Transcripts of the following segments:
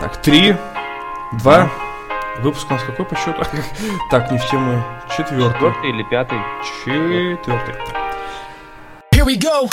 Так, три, два. Выпуск у нас какой по счету? так, не в тему. Четвертый. Четвертый или пятый? Четвертый. Here we go!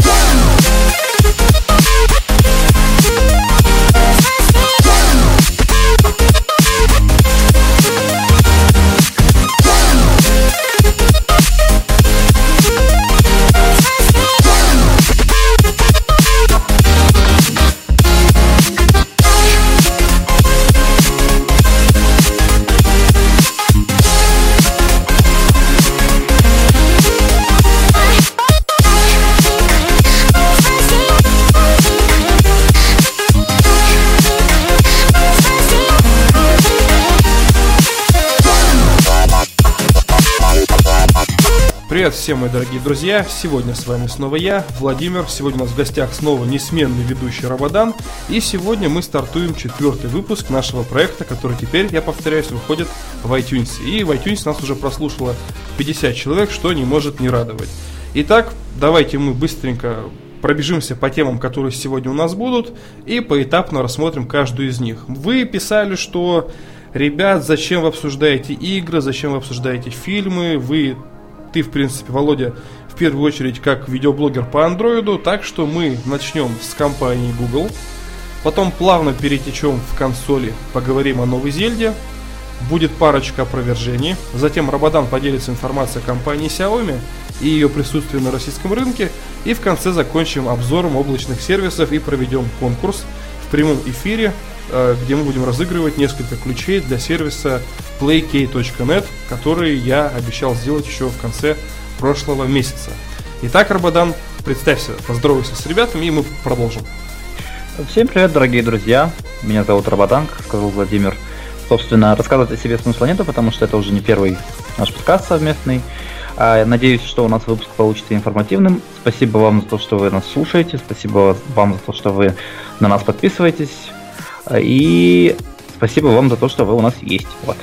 Привет всем, мои дорогие друзья! Сегодня с вами снова я, Владимир. Сегодня у нас в гостях снова несменный ведущий Рабадан. И сегодня мы стартуем четвертый выпуск нашего проекта, который теперь, я повторяюсь, выходит в iTunes. И в iTunes нас уже прослушало 50 человек, что не может не радовать. Итак, давайте мы быстренько пробежимся по темам, которые сегодня у нас будут, и поэтапно рассмотрим каждую из них. Вы писали, что Ребят, зачем вы обсуждаете игры, зачем вы обсуждаете фильмы, вы ты, в принципе, Володя, в первую очередь как видеоблогер по андроиду, так что мы начнем с компании Google, потом плавно перетечем в консоли, поговорим о новой Зельде, будет парочка опровержений, затем Рабадан поделится информацией о компании Xiaomi и ее присутствии на российском рынке, и в конце закончим обзором облачных сервисов и проведем конкурс в прямом эфире где мы будем разыгрывать несколько ключей для сервиса playkey.net, который я обещал сделать еще в конце прошлого месяца. Итак, Рабадан, представься, поздоровайся с ребятами, и мы продолжим. Всем привет, дорогие друзья. Меня зовут Рабадан, как сказал Владимир. Собственно, рассказывать о себе смысла нету, потому что это уже не первый наш подкаст совместный. А, надеюсь, что у нас выпуск получится информативным. Спасибо вам за то, что вы нас слушаете. Спасибо вам за то, что вы на нас подписываетесь. И спасибо вам за то, что вы у нас есть. Вот.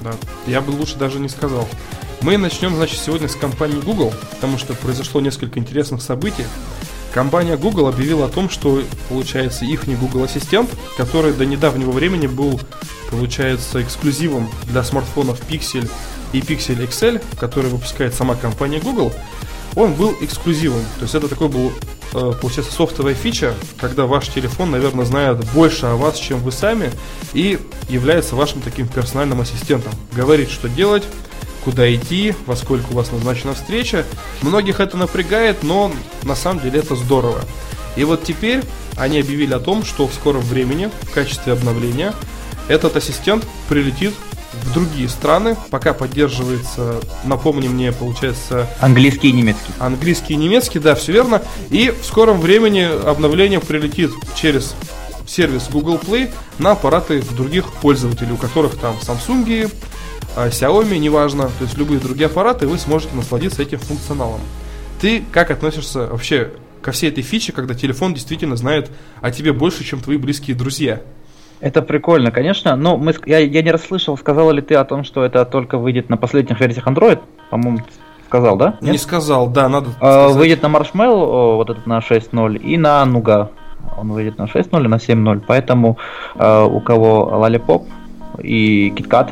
Да, я бы лучше даже не сказал. Мы начнем, значит, сегодня с компании Google, потому что произошло несколько интересных событий. Компания Google объявила о том, что, получается, их не Google Ассистент, который до недавнего времени был, получается, эксклюзивом для смартфонов Pixel и Pixel XL, который выпускает сама компания Google, он был эксклюзивом. То есть это такой был получается, софтовая фича, когда ваш телефон, наверное, знает больше о вас, чем вы сами, и является вашим таким персональным ассистентом. Говорит, что делать, куда идти, во сколько у вас назначена встреча. Многих это напрягает, но на самом деле это здорово. И вот теперь они объявили о том, что в скором времени в качестве обновления этот ассистент прилетит в другие страны. Пока поддерживается, напомни мне, получается... Английский и немецкий. Английский и немецкий, да, все верно. И в скором времени обновление прилетит через сервис Google Play на аппараты других пользователей, у которых там Samsung, а, Xiaomi, неважно, то есть любые другие аппараты, вы сможете насладиться этим функционалом. Ты как относишься вообще ко всей этой фиче, когда телефон действительно знает о тебе больше, чем твои близкие друзья? Это прикольно, конечно, но мы, я, я не расслышал, сказал ли ты о том, что это только выйдет на последних версиях Android? По-моему, сказал, да? Нет? Не сказал, да, надо а, Выйдет на Marshmallow, вот этот на 6.0, и на Nuga. Он выйдет на 6.0 и на 7.0, поэтому э, у кого Lollipop и KitKat,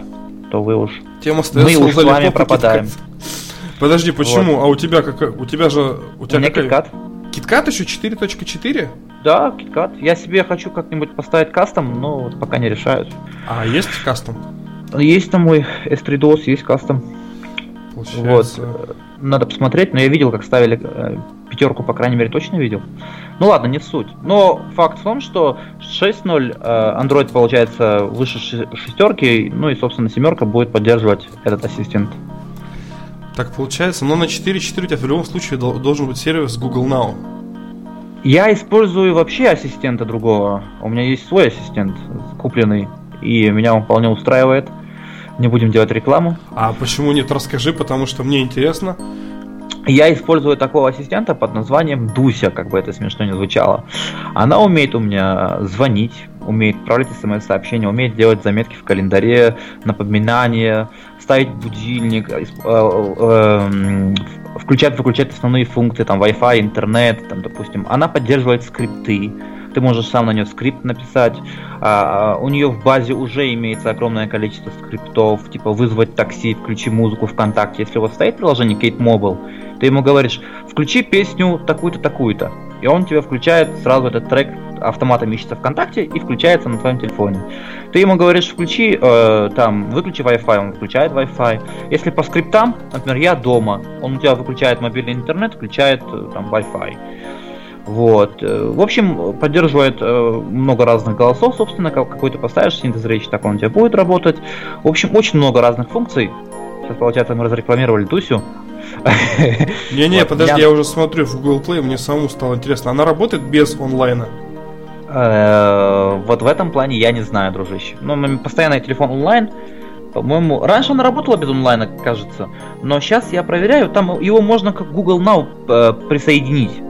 то вы уж... Тем мы уж с вами пропадаем. Подожди, почему? Вот. А у тебя как? У тебя же... У, тебя у меня какая... KitKat. KitKat еще 4.4? Да, KitKat. Я себе хочу как-нибудь поставить кастом, но вот пока не решают. А есть кастом? Есть там мой S3DOS, есть кастом. Получается... Вот. Надо посмотреть, но я видел, как ставили э, пятерку, по крайней мере, точно видел. Ну ладно, не в суть. Но факт в том, что 6.0 э, Android получается выше шестерки, ну и, собственно, семерка будет поддерживать этот ассистент. Так получается, но на 4.4 у тебя в любом случае должен быть сервис Google Now. Я использую вообще ассистента другого. У меня есть свой ассистент, купленный, и меня он вполне устраивает. Не будем делать рекламу. А почему нет? Расскажи, потому что мне интересно. Я использую такого ассистента под названием Дуся, как бы это смешно не звучало. Она умеет у меня звонить, умеет отправлять смс-сообщения, умеет делать заметки в календаре, напоминания, ставить будильник, э, э, включать-выключать основные функции, там, Wi-Fi, интернет, там, допустим. Она поддерживает скрипты, ты можешь сам на нее скрипт написать. А, у нее в базе уже имеется огромное количество скриптов, типа вызвать такси, включи музыку ВКонтакте. Если у вас стоит приложение Kate Mobile, ты ему говоришь, включи песню такую-то, такую-то. И он тебе включает сразу этот трек, автоматом ищется ВКонтакте и включается на твоем телефоне. Ты ему говоришь, включи, э, там, выключи Wi-Fi, он включает Wi-Fi. Если по скриптам, например, я дома, он у тебя выключает мобильный интернет, включает э, там Wi-Fi. Вот. Э, в общем, поддерживает э, много разных голосов, собственно, какой то поставишь синтез речи, так он у тебя будет работать. В общем, очень много разных функций. Сейчас, получается, мы разрекламировали Тусю. Не-не, подожди, я уже смотрю в Google Play, мне самому стало интересно. Она работает без онлайна? Э, вот в этом плане я не знаю, дружище. Ну, постоянно телефон онлайн. По-моему, раньше она работала без онлайна, кажется. Но сейчас я проверяю, там его можно как Google Now присоединить.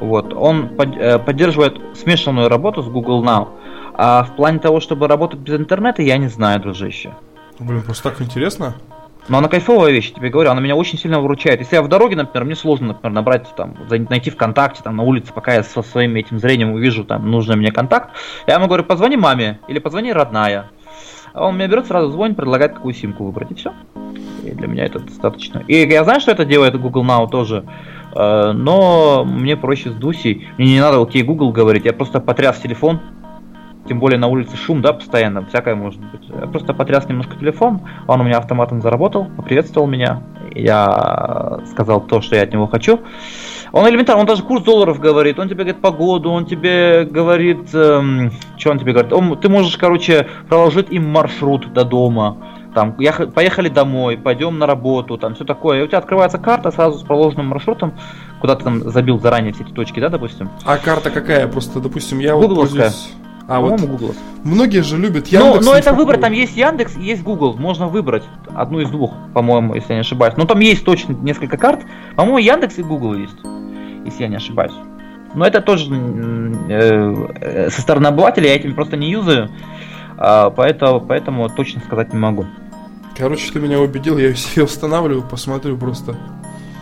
Вот, он под, э, поддерживает смешанную работу с Google Now. А в плане того, чтобы работать без интернета, я не знаю, дружище. Блин, просто так интересно. Но она кайфовая вещь, тебе говорю, она меня очень сильно выручает. Если я в дороге, например, мне сложно, например, набрать, там, найти ВКонтакте, там, на улице, пока я со своим этим зрением увижу, там, нужный мне контакт, я ему говорю, позвони маме или позвони родная. А он мне берет, сразу звонит, предлагает, какую симку выбрать, и все. И для меня это достаточно. И я знаю, что это делает Google Now тоже, но мне проще с Дусей. Мне не надо окей Google говорить, я просто потряс телефон, тем более на улице шум, да, постоянно, всякое может быть. Я просто потряс немножко телефон, он у меня автоматом заработал, поприветствовал меня, я сказал то, что я от него хочу. Он элементарно, он даже курс долларов говорит, он тебе говорит погоду, он тебе говорит, эм, что он тебе говорит, он, ты можешь, короче, проложить им маршрут до дома, там, я, поехали домой, пойдем на работу, там, все такое. И у тебя открывается карта сразу с проложенным маршрутом, куда ты там забил заранее все эти точки, да, допустим? А карта какая? Просто, допустим, я вот пользуюсь... А вот Google. Многие же любят Яндекс. Но, но это выбор, там есть Яндекс, есть Google. Можно выбрать одну из двух, по-моему, если я не ошибаюсь. Но там есть точно несколько карт. По-моему, Яндекс и Google есть, если я не ошибаюсь. Но это тоже э, со стороны обывателя, я этим просто не юзаю. Э, поэтому, поэтому точно сказать не могу. Короче, ты меня убедил, я себе устанавливаю, посмотрю просто.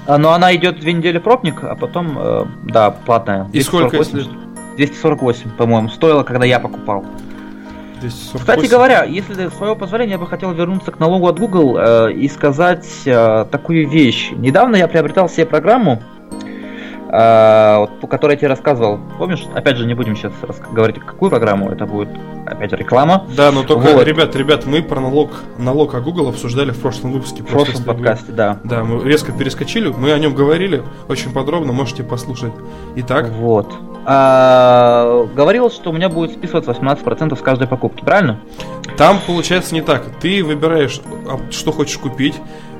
А, но она идет две недели пробник, а потом, э, да, платная. И сколько, если 248, по-моему, стоило, когда я покупал. 248. Кстати говоря, если своего позволения, я бы хотел вернуться к налогу от Google э, и сказать э, такую вещь. Недавно я приобретал себе программу, э, вот, по которой я тебе рассказывал. Помнишь? Опять же, не будем сейчас говорить, какую программу, это будет опять реклама. Да, но только, вот. ребят, ребят, мы про налог, налог от Google обсуждали в прошлом выпуске. В прошлом подкасте, вы... да. Да, мы резко перескочили, мы о нем говорили очень подробно, можете послушать. Итак. Вот а, говорил, что у меня будет списываться 18% с каждой покупки, правильно? Там получается не так. Ты выбираешь, а, что хочешь купить.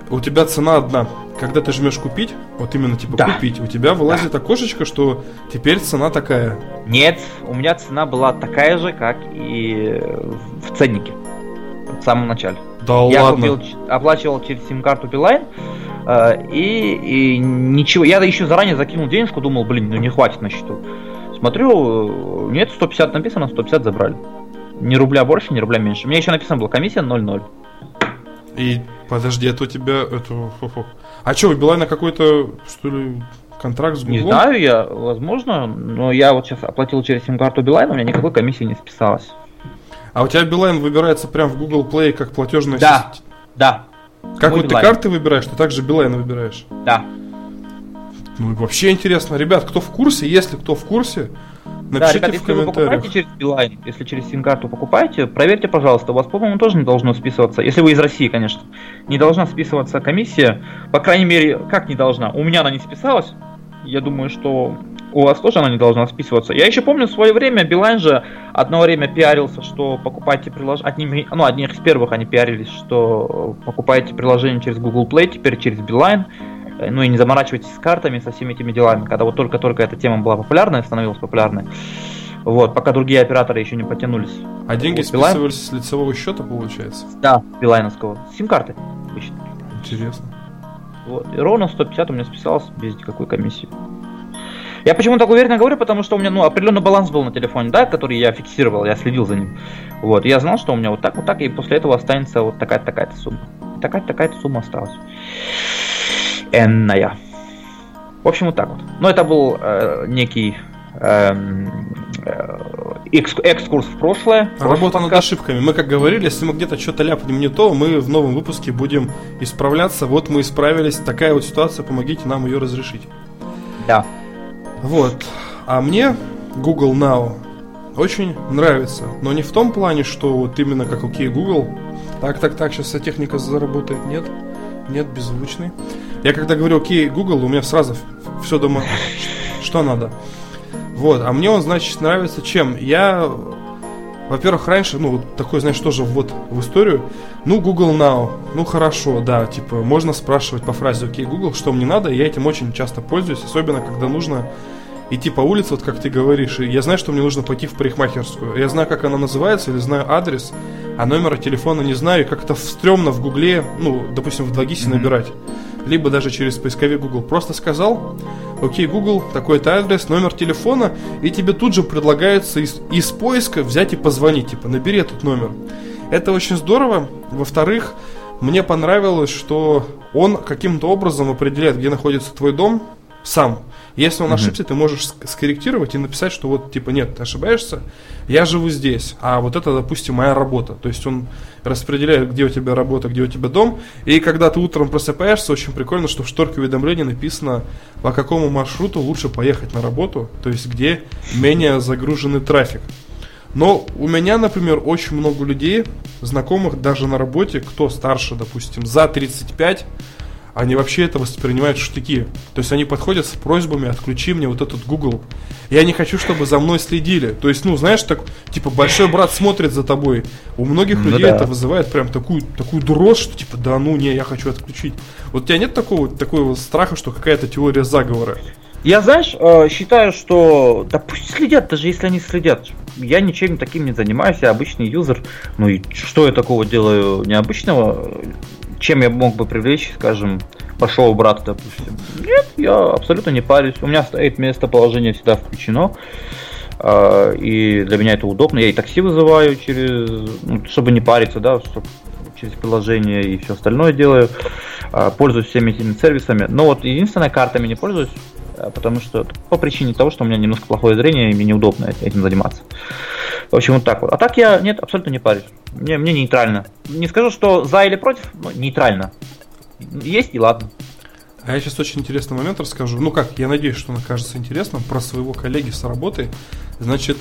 У тебя цена одна. Когда ты жмешь купить, вот именно типа да. купить, у тебя вылазит да. окошечко, что теперь цена такая. Нет, у меня цена была такая же, как и в ценнике. В самом начале. Да я ладно. Купил, оплачивал через сим-карту Билайн, э, и, и ничего. Я еще заранее закинул денежку, думал, блин, ну не хватит на счету. Смотрю, нет, 150 написано, 150 забрали. Ни рубля больше, ни рубля меньше. У меня еще написано была комиссия 0,0. И подожди, это у тебя... Это... А что, у Билайна какой-то, что ли, контракт с Google? Не знаю я, возможно, но я вот сейчас оплатил через сим-карту Билайна, у меня никакой комиссии не списалось. А у тебя Билайн выбирается прям в Google Play как платежная Да, система? да. Как Мой вот Билайн. ты карты выбираешь, ты также Билайн выбираешь? Да. Ну вообще интересно. Ребят, кто в курсе, если кто в курсе, напишите да, ребят, в если вы покупаете через Билайн, если через сим-карту покупаете, проверьте, пожалуйста, у вас, по-моему, тоже не должно списываться, если вы из России, конечно, не должна списываться комиссия, по крайней мере, как не должна, у меня она не списалась, я думаю, что у вас тоже она не должна списываться. Я еще помню в свое время Билайн же одно время пиарился, что покупайте приложение, одними, ну, одних из первых они пиарились, что покупаете приложение через Google Play, теперь через Билайн, ну и не заморачивайтесь с картами, со всеми этими делами, когда вот только-только эта тема была популярной, становилась популярной. Вот, пока другие операторы еще не потянулись. А деньги вот, списывались с лицевого счета, получается? Да, билайновского. Сим-карты обычно. Интересно. Вот. И ровно 150 у меня списалось без никакой комиссии. Я почему так уверенно говорю, потому что у меня ну, определенный баланс был на телефоне, да, который я фиксировал, я следил за ним. Вот, я знал, что у меня вот так, вот так, и после этого останется вот такая-то такая-то сумма. Такая-то такая-то сумма осталась энная. В общем, вот так вот. Но это был э, некий эм, э, экскурс в прошлое. Работа над ошибками. Мы, как говорили, если мы где-то что-то ляпнем не то, мы в новом выпуске будем исправляться. Вот мы исправились. Такая вот ситуация, помогите нам ее разрешить. Да. Вот. А мне Google Now очень нравится. Но не в том плане, что вот именно как окей Google. Так, так, так, сейчас вся техника заработает. Нет, нет, беззвучный. Я когда говорю окей Google, у меня сразу все дома, что надо. Вот, а мне он, значит, нравится чем? Я, во-первых, раньше, ну, такой, знаешь, тоже вот в историю, ну, Google Now, ну, хорошо, да, типа, можно спрашивать по фразе окей Google, что мне надо, я этим очень часто пользуюсь, особенно когда нужно идти по улице, вот как ты говоришь, и я знаю, что мне нужно пойти в парикмахерскую. Я знаю, как она называется, или знаю адрес, а номера телефона не знаю, и как-то стрёмно в гугле, ну, допустим, в 2GIS mm-hmm. набирать. Либо даже через поисковик Google. Просто сказал, окей, Google, такой-то адрес, номер телефона, и тебе тут же предлагается из, из поиска взять и позвонить, типа, набери этот номер. Это очень здорово. Во-вторых, мне понравилось, что он каким-то образом определяет, где находится твой дом, сам. Если он ошибся, ты можешь скорректировать и написать, что вот, типа, нет, ты ошибаешься, я живу здесь, а вот это, допустим, моя работа. То есть он распределяет, где у тебя работа, где у тебя дом. И когда ты утром просыпаешься, очень прикольно, что в шторке уведомлений написано, по какому маршруту лучше поехать на работу, то есть где менее загруженный трафик. Но у меня, например, очень много людей, знакомых даже на работе, кто старше, допустим, за 35, они вообще это воспринимают штыки. То есть они подходят с просьбами, отключи мне вот этот Google. Я не хочу, чтобы за мной следили. То есть, ну, знаешь, так, типа, большой брат смотрит за тобой. У многих ну, людей да. это вызывает прям такую, такую дрожь, что типа, да ну не, я хочу отключить. Вот у тебя нет такого, такого страха, что какая-то теория заговора? Я, знаешь, э, считаю, что да пусть следят, даже если они следят. Я ничем таким не занимаюсь, я обычный юзер. Ну и что я такого делаю необычного? Чем я мог бы привлечь, скажем, большого брата, допустим. Нет, я абсолютно не парюсь. У меня стоит местоположение всегда включено. А, и для меня это удобно. Я и такси вызываю через, ну, чтобы не париться, да, через приложение и все остальное делаю. А, пользуюсь всеми этими сервисами. Но вот единственной картами не пользуюсь, потому что по причине того, что у меня немножко плохое зрение, и мне неудобно этим заниматься. В общем, вот так вот. А так я, нет, абсолютно не парюсь. Мне, мне нейтрально. Не скажу, что за или против, но нейтрально. Есть и ладно. А я сейчас очень интересный момент расскажу. Ну как, я надеюсь, что он окажется интересным про своего коллеги с работы. Значит,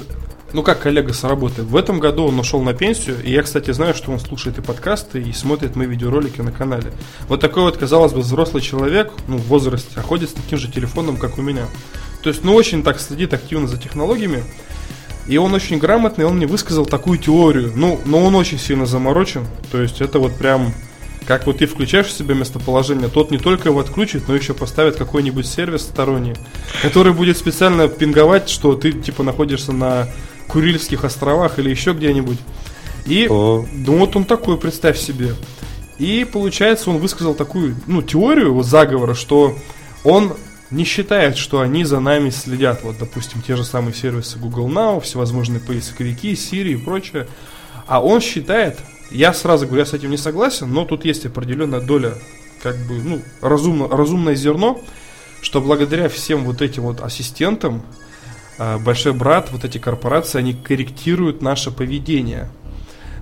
ну как коллега с работы. В этом году он ушел на пенсию, и я, кстати, знаю, что он слушает и подкасты, и смотрит мои видеоролики на канале. Вот такой вот, казалось бы, взрослый человек, ну, в возрасте, а ходит с таким же телефоном, как у меня. То есть, ну, очень так следит активно за технологиями. И он очень грамотный, он мне высказал такую теорию. Ну, но он очень сильно заморочен. То есть это вот прям, как вот ты включаешь в себе местоположение, тот не только его отключит, но еще поставит какой-нибудь сервис сторонний, который будет специально пинговать, что ты типа находишься на Курильских островах или еще где-нибудь. И О. ну вот он такой, представь себе. И получается, он высказал такую, ну, теорию вот заговора, что он не считает, что они за нами следят. Вот, допустим, те же самые сервисы Google Now, всевозможные поисковики, Siri и прочее. А он считает, я сразу говорю, я с этим не согласен, но тут есть определенная доля, как бы, ну, разумно, разумное зерно, что благодаря всем вот этим вот ассистентам, Большой брат, вот эти корпорации, они корректируют наше поведение.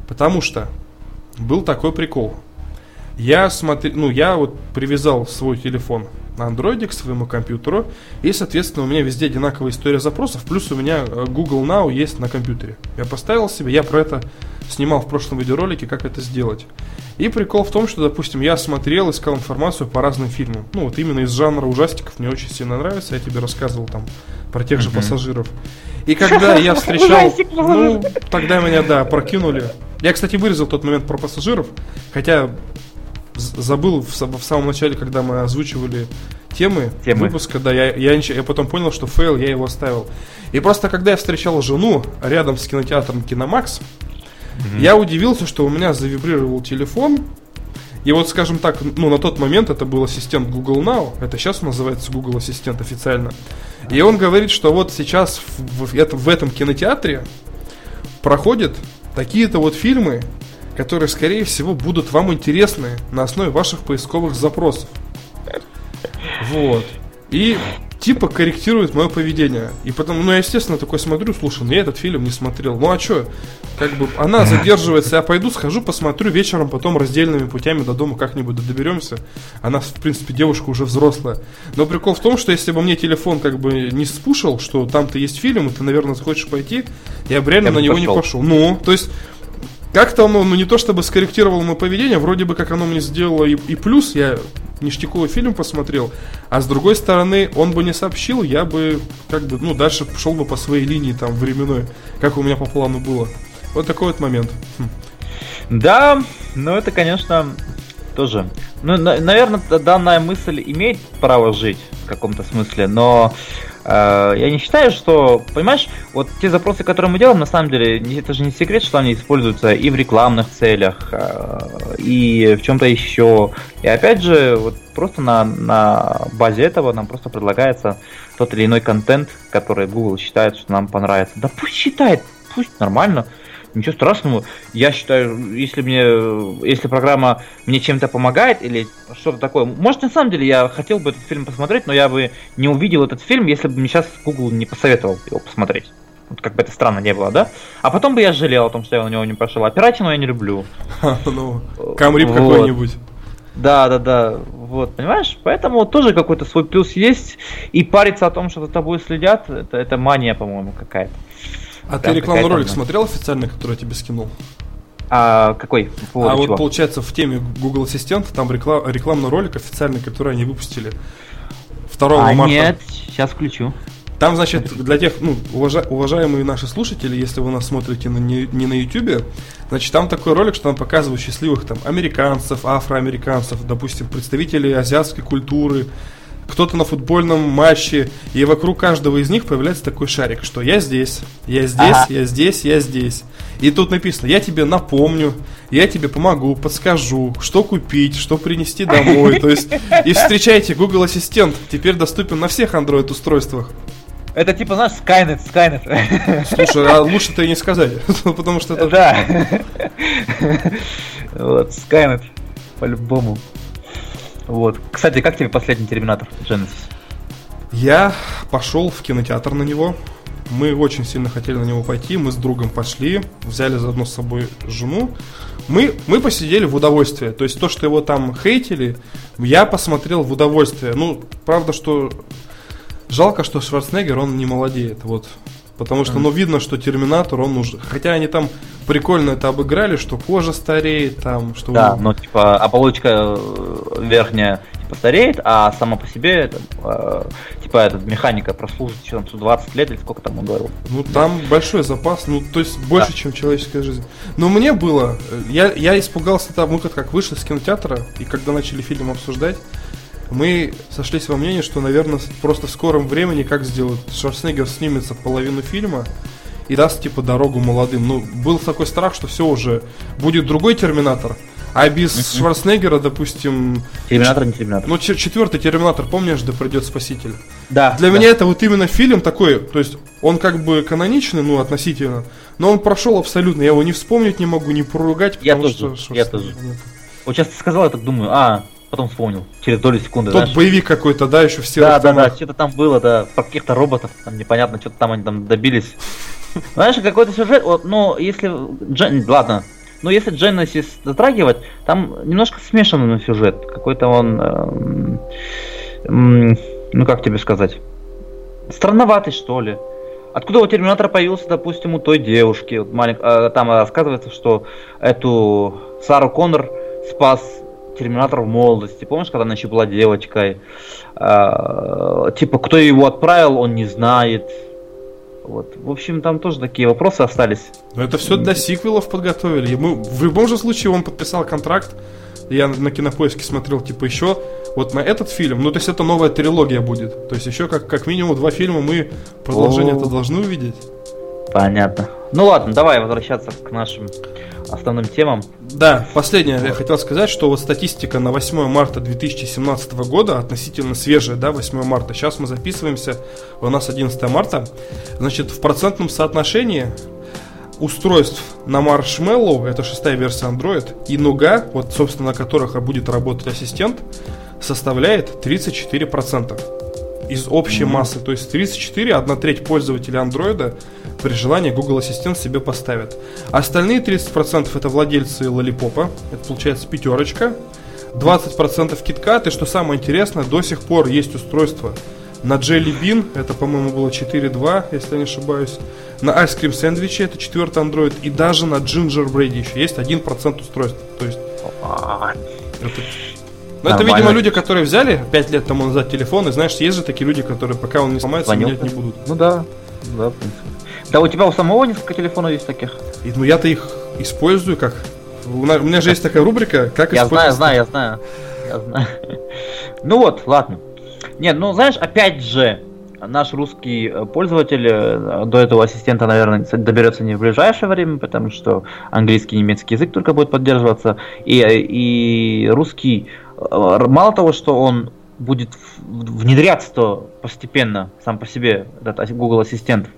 Потому что был такой прикол. Я смотрю, ну, я вот привязал свой телефон андроиде к своему компьютеру, и, соответственно, у меня везде одинаковая история запросов, плюс у меня э, Google Now есть на компьютере. Я поставил себе, я про это снимал в прошлом видеоролике, как это сделать. И прикол в том, что, допустим, я смотрел, искал информацию по разным фильмам. Ну, вот именно из жанра ужастиков мне очень сильно нравится, я тебе рассказывал там про тех же mm-hmm. пассажиров. И когда я встречал... Ну, тогда меня, да, прокинули. Я, кстати, вырезал тот момент про пассажиров, хотя забыл в, в самом начале, когда мы озвучивали темы, темы. выпуска, да, я, я, я потом понял, что фейл, я его оставил. И просто когда я встречал жену рядом с кинотеатром Киномакс, mm-hmm. я удивился, что у меня завибрировал телефон. И вот, скажем так, ну, на тот момент это был ассистент Google Now, это сейчас называется Google Assistant официально. И он говорит, что вот сейчас в, в, в этом кинотеатре проходят такие-то вот фильмы, которые, скорее всего, будут вам интересны на основе ваших поисковых запросов. Вот. И типа корректирует мое поведение. И потом, ну, я, естественно, такой смотрю, слушай, ну, я этот фильм не смотрел. Ну, а что? Как бы она задерживается, я пойду, схожу, посмотрю вечером, потом раздельными путями до дома как-нибудь доберемся. Она, в принципе, девушка уже взрослая. Но прикол в том, что если бы мне телефон как бы не спушил, что там-то есть фильм, и ты, наверное, захочешь пойти, я бы реально я на него пошел. не пошел. Ну, то есть как-то оно, ну не то чтобы скорректировало мое поведение, вроде бы как оно мне сделало и, и плюс, я ништяковый фильм посмотрел, а с другой стороны, он бы не сообщил, я бы как бы, ну, дальше шел бы по своей линии там временной, как у меня по плану было. Вот такой вот момент. Хм. Да, но это, конечно, тоже. Ну, на, наверное, данная мысль имеет право жить в каком-то смысле, но я не считаю, что, понимаешь, вот те запросы, которые мы делаем, на самом деле, это же не секрет, что они используются и в рекламных целях, э, и в чем-то еще. И опять же, вот просто на, на базе этого нам просто предлагается тот или иной контент, который Google считает, что нам понравится. Да пусть считает, пусть нормально. Ничего страшного. Я считаю, если мне, если программа мне чем-то помогает или что-то такое. Может, на самом деле я хотел бы этот фильм посмотреть, но я бы не увидел этот фильм, если бы мне сейчас Google не посоветовал его посмотреть. Вот как бы это странно не было, да? А потом бы я жалел о том, что я на него не пошел. А пиратину я не люблю. Ну, камрип какой-нибудь. Да, да, да. Вот, понимаешь? Поэтому тоже какой-то свой плюс есть. И париться о том, что за тобой следят, это, это мания, по-моему, какая-то. А ты рекламный ролик смотрел официально, который я тебе скинул? А какой? По а чего? вот получается в теме Google Ассистент там реклам, рекламный ролик официальный, который они выпустили 2 а, марта. Нет, сейчас включу. Там, значит, для тех, ну, уважа, уважаемые наши слушатели, если вы нас смотрите на, не, не на YouTube, значит, там такой ролик, что там показывают счастливых там американцев, афроамериканцев, допустим, представителей азиатской культуры, кто-то на футбольном матче, и вокруг каждого из них появляется такой шарик, что я здесь, я здесь, ага. я здесь, я здесь. И тут написано, я тебе напомню, я тебе помогу, подскажу, что купить, что принести домой. То есть, и встречайте, Google Ассистент теперь доступен на всех Android устройствах. Это типа, знаешь, Skynet, Skynet. Слушай, а лучше-то и не сказать, потому что это... Да. Вот, Skynet, по-любому. Вот. Кстати, как тебе последний Терминатор Genesis? Я пошел в кинотеатр на него. Мы очень сильно хотели на него пойти. Мы с другом пошли, взяли заодно с собой жену. Мы, мы посидели в удовольствие. То есть то, что его там хейтили, я посмотрел в удовольствие. Ну, правда, что жалко, что Шварценеггер, он не молодеет. Вот Потому что, ну, видно, что Терминатор, он уже... Хотя они там прикольно это обыграли, что кожа стареет, там, что... Да, ну, типа, оболочка э, верхняя, типа, стареет, а сама по себе, это, э, типа, этот механика прослужит еще там 20 лет или сколько там он говорил. Ну, там большой запас, ну, то есть больше, да. чем человеческая жизнь. Но мне было... Э, я, я испугался там, мы как вышли с кинотеатра, и когда начали фильм обсуждать, мы сошлись во мнении, что, наверное, просто в скором времени, как сделают, Шварценеггер снимется половину фильма и даст, типа, дорогу молодым. Ну, был такой страх, что все уже, будет другой Терминатор, а без Шварценеггера, допустим... Терминатор не Терминатор. Ну, четвертый Терминатор, помнишь, да придет Спаситель? Да. Для да. меня это вот именно фильм такой, то есть он как бы каноничный, ну, относительно, но он прошел абсолютно, я его не вспомнить не могу, не поругать, потому я тоже, что... Я тоже. Нет. Вот сейчас ты сказал, я так думаю, а, потом вспомнил, через долю секунды. Тот знаешь. боевик какой-то, да, еще все. Да, да, да, что-то там было, да, про каких-то роботов, там непонятно, что-то там они там добились. Знаешь, какой-то сюжет, вот, ну, если Джен, ладно, но если Genesis затрагивать, там немножко смешанный сюжет, какой-то он, эм, эм, ну как тебе сказать, странноватый что ли. Откуда у Терминатора появился, допустим, у той девушки, вот малень... э, там рассказывается, что эту Сару Коннор спас Терминатор в молодости. Помнишь, когда она еще была девочкой? А, типа, кто его отправил, он не знает. Вот. В общем, там тоже такие вопросы остались. Но это все для сиквелов подготовили. Ему, в любом же случае он подписал контракт. Я на кинопоиске смотрел, типа, еще вот на этот фильм, ну, то есть это новая трилогия будет. То есть еще как, как минимум два фильма мы продолжение это должны увидеть. Понятно. Ну ладно, давай возвращаться к нашим основным темам. Да, последнее я хотел сказать, что вот статистика на 8 марта 2017 года относительно свежая, да, 8 марта. Сейчас мы записываемся, у нас 11 марта. Значит, в процентном соотношении устройств на Marshmallow, это шестая версия Android, и Nougat, вот, собственно, на которых будет работать ассистент, составляет 34%. из общей mm-hmm. массы. То есть 34, одна треть пользователей андроида при желании Google Ассистент себе поставят. Остальные 30% это владельцы Лолипопа, это получается пятерочка. 20% KitKat, и что самое интересное, до сих пор есть устройство на Jelly Bean, это, по-моему, было 4.2, если я не ошибаюсь. На Ice Cream Sandwich, это четвертый Android. И даже на Gingerbread еще есть 1% устройств. То есть... Это... Ну, это, видимо, люди, которые взяли 5 лет тому назад телефон, и знаешь, есть же такие люди, которые пока он не сломается, менять не будут. Ну да, да, в принципе. Да, у тебя у самого несколько телефонов есть таких? И, ну я-то их использую как. У меня же есть такая рубрика, как я знаю, знаю, я знаю. Я знаю. Ну вот, ладно. Нет, ну знаешь, опять же, наш русский э, пользователь э, до этого ассистента, наверное, доберется не в ближайшее время, потому что английский и немецкий язык только будет поддерживаться. И, э, и русский, мало того, что он будет внедряться постепенно сам по себе, этот Google Ассистент,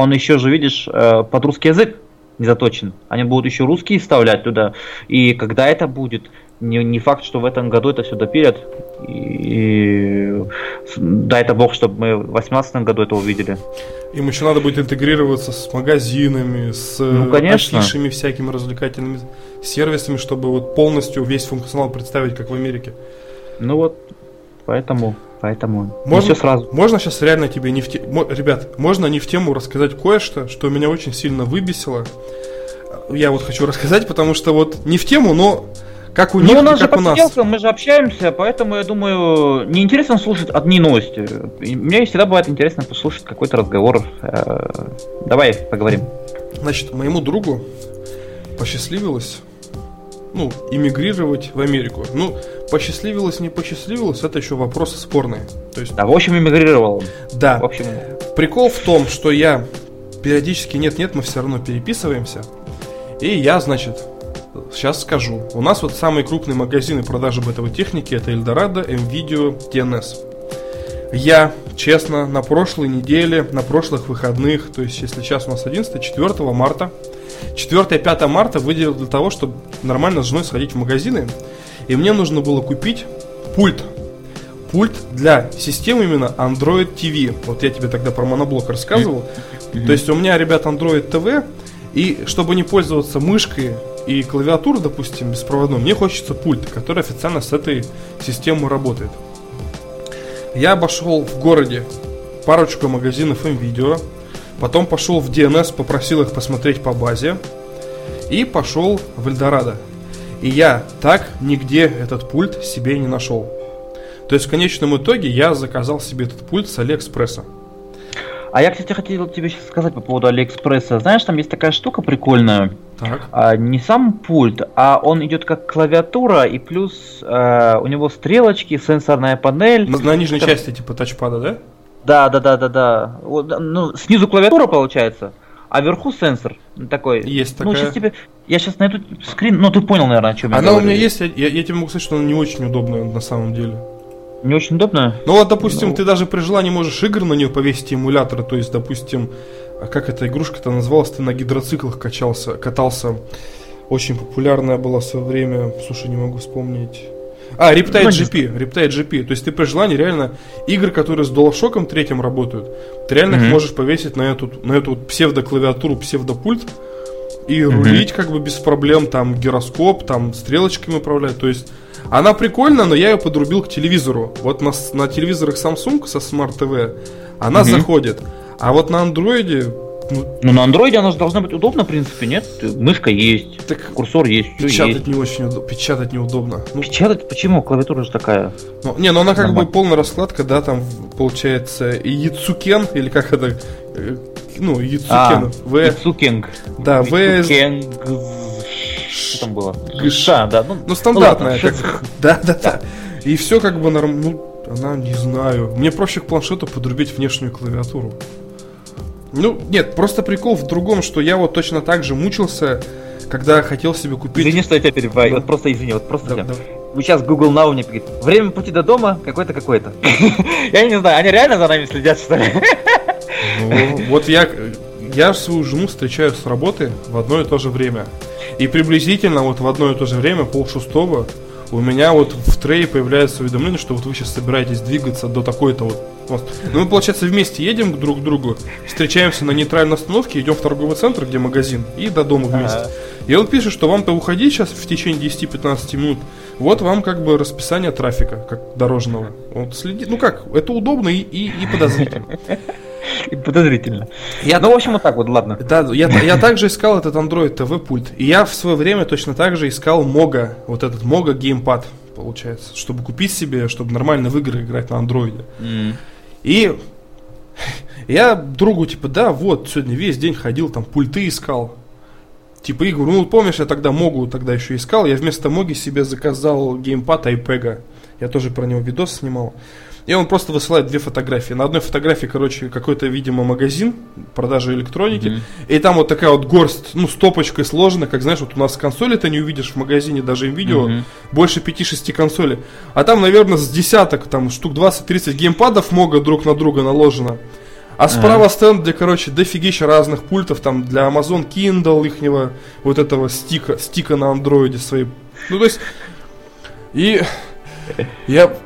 он еще же, видишь, под русский язык не заточен. Они будут еще русские вставлять туда. И когда это будет, не, не факт, что в этом году это все допилят. И, и дай это бог, чтобы мы в 2018 году это увидели. Им еще надо будет интегрироваться с магазинами, с ну, конечно. афишами всякими развлекательными сервисами, чтобы вот полностью весь функционал представить, как в Америке. Ну вот, поэтому, поэтому. Можно, все сразу. можно сейчас реально тебе не в те... Ребят, можно не в тему рассказать кое-что, что меня очень сильно выбесило. Я вот хочу рассказать, потому что вот не в тему, но как у ну, них, ну, у нас как же у нас. Мы же общаемся, поэтому я думаю, неинтересно слушать одни новости. Мне всегда бывает интересно послушать какой-то разговор. Э, давай поговорим. Значит, моему другу посчастливилось ну, иммигрировать в Америку. Ну, посчастливилось, не посчастливилось, это еще вопросы спорные. То есть... Да, в общем, иммигрировал он. Да. В общем... Прикол в том, что я периодически, нет-нет, мы все равно переписываемся. И я, значит, Сейчас скажу. У нас вот самые крупные магазины продажи бытовой техники это Eldorado, MVideo, TNS. Я, честно, на прошлой неделе, на прошлых выходных, то есть если сейчас у нас 11, 4 марта, 4-5 марта выделил для того, чтобы нормально с женой сходить в магазины. И мне нужно было купить пульт. Пульт для системы именно Android TV. Вот я тебе тогда про моноблок рассказывал. То есть у меня, ребят, Android TV. И чтобы не пользоваться мышкой и клавиатура, допустим, беспроводной, мне хочется пульт, который официально с этой системой работает. Я обошел в городе парочку магазинов MVideo, потом пошел в DNS, попросил их посмотреть по базе, и пошел в Эльдорадо. И я так нигде этот пульт себе не нашел. То есть в конечном итоге я заказал себе этот пульт с Алиэкспресса. А я, кстати, хотел тебе сейчас сказать по поводу Алиэкспресса. Знаешь, там есть такая штука прикольная. Так. А, не сам пульт, а он идет как клавиатура, и плюс а, у него стрелочки, сенсорная панель. На, на нижней там... части типа тачпада, да? Да, да, да, да, да. Вот, ну, снизу клавиатура получается, а вверху сенсор такой. Есть такая. Ну, сейчас тебе. Я сейчас найду скрин. Ну, ты понял, наверное, о чем я Она говорю. у меня есть, я, я тебе могу сказать, что она не очень удобная на самом деле. Не очень удобно? Ну вот, допустим, ну... ты даже при желании можешь игр на нее повесить эмулятор, то есть, допустим, а как эта игрушка-то называлась, ты на гидроциклах качался, катался. Очень популярная была в свое время, слушай, не могу вспомнить. А, Riptide ну, GP, Riptide GP. То есть ты при желании реально игры, которые с DualShock третьим работают, ты реально mm-hmm. их можешь повесить на эту, на эту псевдоклавиатуру, псевдопульт и mm-hmm. рулить как бы без проблем, там гироскоп, там стрелочками управлять. То есть она прикольная, но я ее подрубил к телевизору. Вот на, на телевизорах Samsung со Smart TV она угу. заходит. А вот на андроиде ну, ну, на андроиде она же должна быть удобна, в принципе, нет? Мышка есть, так курсор есть, печатать есть. не очень удобно. Печатать неудобно. Ну, печатать почему? Клавиатура же такая. Ну, не, ну она как Нормально. бы полная раскладка, да, там получается и Яцукен, или как это, э, ну, Яцукен. А, в... Яцукенг. Да, В. Яцукенг что там было? ГШ, да. Ну, ну стандартная. Ну, как... да, да, да. И все как бы норм... Ну, она, не знаю. Мне проще к планшету подрубить внешнюю клавиатуру. Ну, нет, просто прикол в другом, что я вот точно так же мучился, когда хотел себе купить... Извини, что я тебя перебиваю, да. вот просто извини, вот просто... Да, да. Вы сейчас Google Now мне говорит, время пути до дома какой-то какой-то. Я не знаю, они реально за нами следят, что ли? Ну, вот я, я свою жену встречаю с работы в одно и то же время. И приблизительно вот в одно и то же время, пол шестого, у меня вот в трее появляется уведомление, что вот вы сейчас собираетесь двигаться до такой-то вот ну, мы, получается, вместе едем друг к другу, встречаемся на нейтральной остановке, идем в торговый центр, где магазин, и до дома вместе. Ага. И он пишет, что вам-то уходить сейчас в течение 10-15 минут. Вот вам как бы расписание трафика, как дорожного. Вот следи, ну как, это удобно и, и, и подозрительно. И подозрительно. Я, ну, в общем, вот так вот, ладно. Да, я, я также искал этот Android TV пульт. И я в свое время точно так же искал Мога, вот этот Мога геймпад, получается, чтобы купить себе, чтобы нормально в игры играть на андроиде. Mm. И я другу, типа, да, вот, сегодня весь день ходил, там, пульты искал. Типа, Игорь, ну, помнишь, я тогда Могу тогда еще искал, я вместо Моги себе заказал геймпад iPega. Я тоже про него видос снимал. И он просто высылает две фотографии. На одной фотографии, короче, какой-то, видимо, магазин продажи электроники. Mm-hmm. И там вот такая вот горсть, ну, стопочкой сложена, как знаешь, вот у нас консоли ты не увидишь в магазине, даже им видео, mm-hmm. больше 5-6 консолей. А там, наверное, с десяток, там, штук 20-30 геймпадов много друг на друга наложено. А справа стенд, где, короче, дофигища разных пультов, там, для Amazon Kindle ихнего, вот этого стика, стика на андроиде своей. Ну, то есть, и я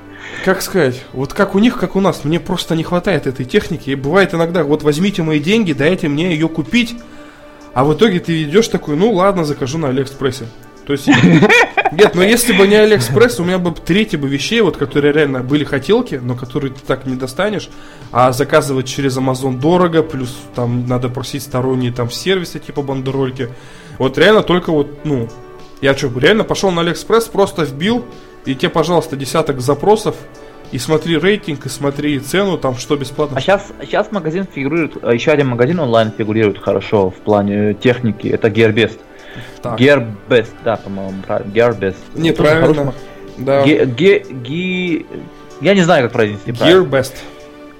как сказать, вот как у них, как у нас, мне просто не хватает этой техники. И бывает иногда, вот возьмите мои деньги, дайте мне ее купить, а в итоге ты идешь такой, ну ладно, закажу на Алиэкспрессе. То есть, нет, но если бы не Алиэкспресс, у меня бы трети бы вещей, вот которые реально были хотелки, но которые ты так не достанешь, а заказывать через Amazon дорого, плюс там надо просить сторонние там сервисы типа бандерольки. Вот реально только вот, ну, я что, реально пошел на Алиэкспресс, просто вбил, и тебе, пожалуйста, десяток запросов, и смотри рейтинг, и смотри цену, там что бесплатно. А сейчас, сейчас магазин фигурирует, а еще один магазин онлайн фигурирует хорошо в плане техники, это Gearbest. Так. Gearbest, да, по-моему, правильно, Gearbest. Неправильно. Да. Ге, ге, ге, я не знаю, как произнести Gearbest.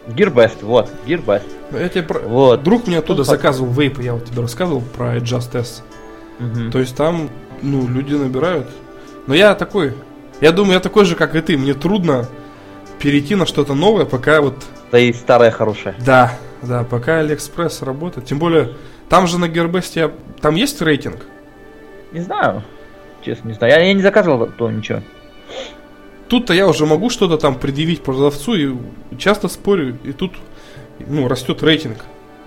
Gearbest, вот, Gearbest. Я тебе про... вот. Друг мне оттуда Тут заказывал вейпы, я вот тебе рассказывал про iJust S. Угу. То есть там, ну, люди набирают. Но я такой, я думаю, я такой же, как и ты. Мне трудно перейти на что-то новое, пока вот... Да и старое хорошее. Да, да, пока Алиэкспресс работает. Тем более, там же на Gearbest е, там есть рейтинг? Не знаю. Честно, не знаю. Я, я не заказывал то ничего. Тут-то я уже могу что-то там предъявить продавцу и часто спорю, и тут ну, растет рейтинг.